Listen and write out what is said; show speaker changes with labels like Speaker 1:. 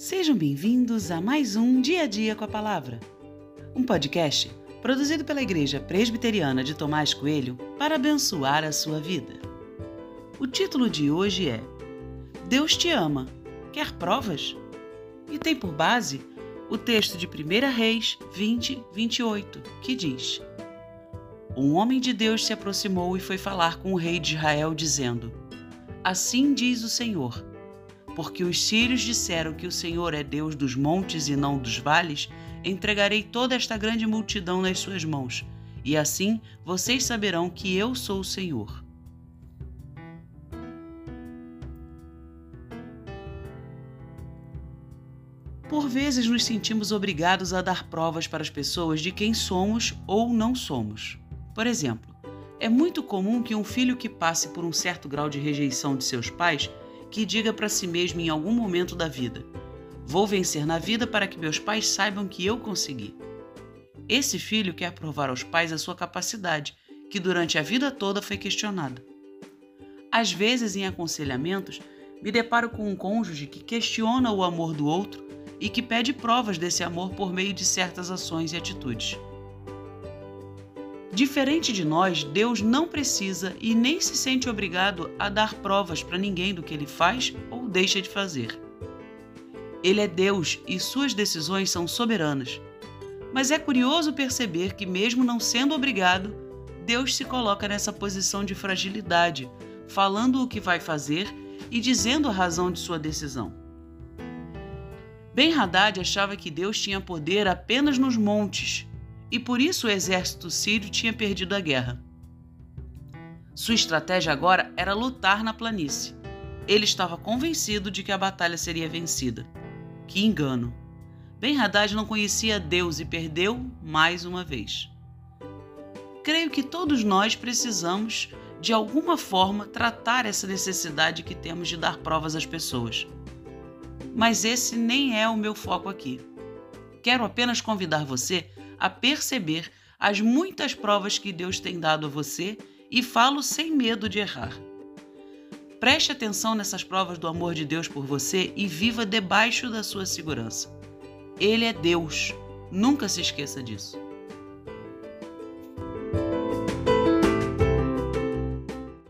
Speaker 1: Sejam bem-vindos a mais um Dia a Dia com a Palavra, um podcast produzido pela Igreja Presbiteriana de Tomás Coelho para abençoar a sua vida. O título de hoje é Deus te ama, quer provas? E tem por base o texto de 1 Reis 20, 28, que diz: Um homem de Deus se aproximou e foi falar com o rei de Israel, dizendo: Assim diz o Senhor porque os sírios disseram que o Senhor é Deus dos montes e não dos vales, entregarei toda esta grande multidão nas suas mãos, e assim vocês saberão que eu sou o Senhor. Por vezes nos sentimos obrigados a dar provas para as pessoas de quem somos ou não somos. Por exemplo, é muito comum que um filho que passe por um certo grau de rejeição de seus pais que diga para si mesmo em algum momento da vida: Vou vencer na vida para que meus pais saibam que eu consegui. Esse filho quer provar aos pais a sua capacidade, que durante a vida toda foi questionada. Às vezes, em aconselhamentos, me deparo com um cônjuge que questiona o amor do outro e que pede provas desse amor por meio de certas ações e atitudes. Diferente de nós, Deus não precisa e nem se sente obrigado a dar provas para ninguém do que ele faz ou deixa de fazer. Ele é Deus e suas decisões são soberanas. Mas é curioso perceber que, mesmo não sendo obrigado, Deus se coloca nessa posição de fragilidade, falando o que vai fazer e dizendo a razão de sua decisão. Ben Haddad achava que Deus tinha poder apenas nos montes e por isso o exército sírio tinha perdido a guerra. Sua estratégia agora era lutar na planície. Ele estava convencido de que a batalha seria vencida. Que engano! Ben Haddad não conhecia Deus e perdeu mais uma vez. Creio que todos nós precisamos, de alguma forma, tratar essa necessidade que temos de dar provas às pessoas. Mas esse nem é o meu foco aqui. Quero apenas convidar você a perceber as muitas provas que Deus tem dado a você e falo sem medo de errar. Preste atenção nessas provas do amor de Deus por você e viva debaixo da sua segurança. Ele é Deus, nunca se esqueça disso.